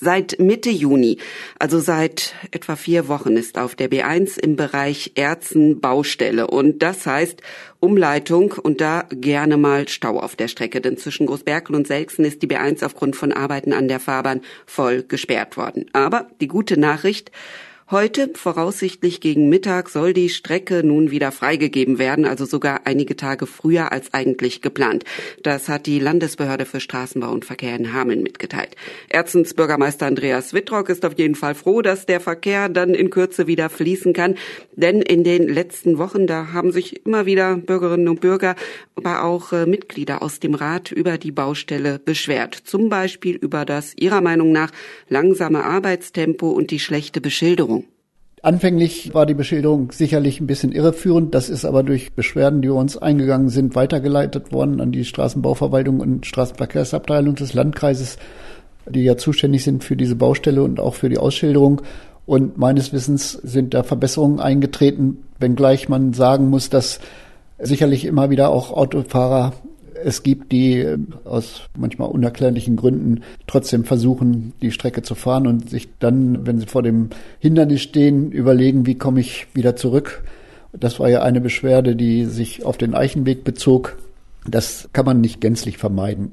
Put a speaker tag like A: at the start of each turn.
A: Seit Mitte Juni, also seit etwa vier Wochen, ist auf der B1 im Bereich Erzen Baustelle. Und das heißt Umleitung und da gerne mal Stau auf der Strecke. Denn zwischen Großberkel und Selksen ist die B1 aufgrund von Arbeiten an der Fahrbahn voll gesperrt worden. Aber die gute Nachricht, Heute, voraussichtlich gegen Mittag, soll die Strecke nun wieder freigegeben werden, also sogar einige Tage früher als eigentlich geplant. Das hat die Landesbehörde für Straßenbau und Verkehr in Hameln mitgeteilt. Erzens Bürgermeister Andreas Wittrock ist auf jeden Fall froh, dass der Verkehr dann in Kürze wieder fließen kann. Denn in den letzten Wochen, da haben sich immer wieder Bürgerinnen und Bürger, aber auch äh, Mitglieder aus dem Rat über die Baustelle beschwert. Zum Beispiel über das ihrer Meinung nach langsame Arbeitstempo und die schlechte Beschilderung.
B: Anfänglich war die Beschilderung sicherlich ein bisschen irreführend. Das ist aber durch Beschwerden, die uns eingegangen sind, weitergeleitet worden an die Straßenbauverwaltung und Straßenverkehrsabteilung des Landkreises, die ja zuständig sind für diese Baustelle und auch für die Ausschilderung. Und meines Wissens sind da Verbesserungen eingetreten, wenngleich man sagen muss, dass sicherlich immer wieder auch Autofahrer es gibt, die äh, aus manchmal unerklärlichen Gründen trotzdem versuchen, die Strecke zu fahren und sich dann, wenn sie vor dem Hindernis stehen, überlegen, wie komme ich wieder zurück. Das war ja eine Beschwerde, die sich auf den Eichenweg bezog. Das kann man nicht gänzlich vermeiden.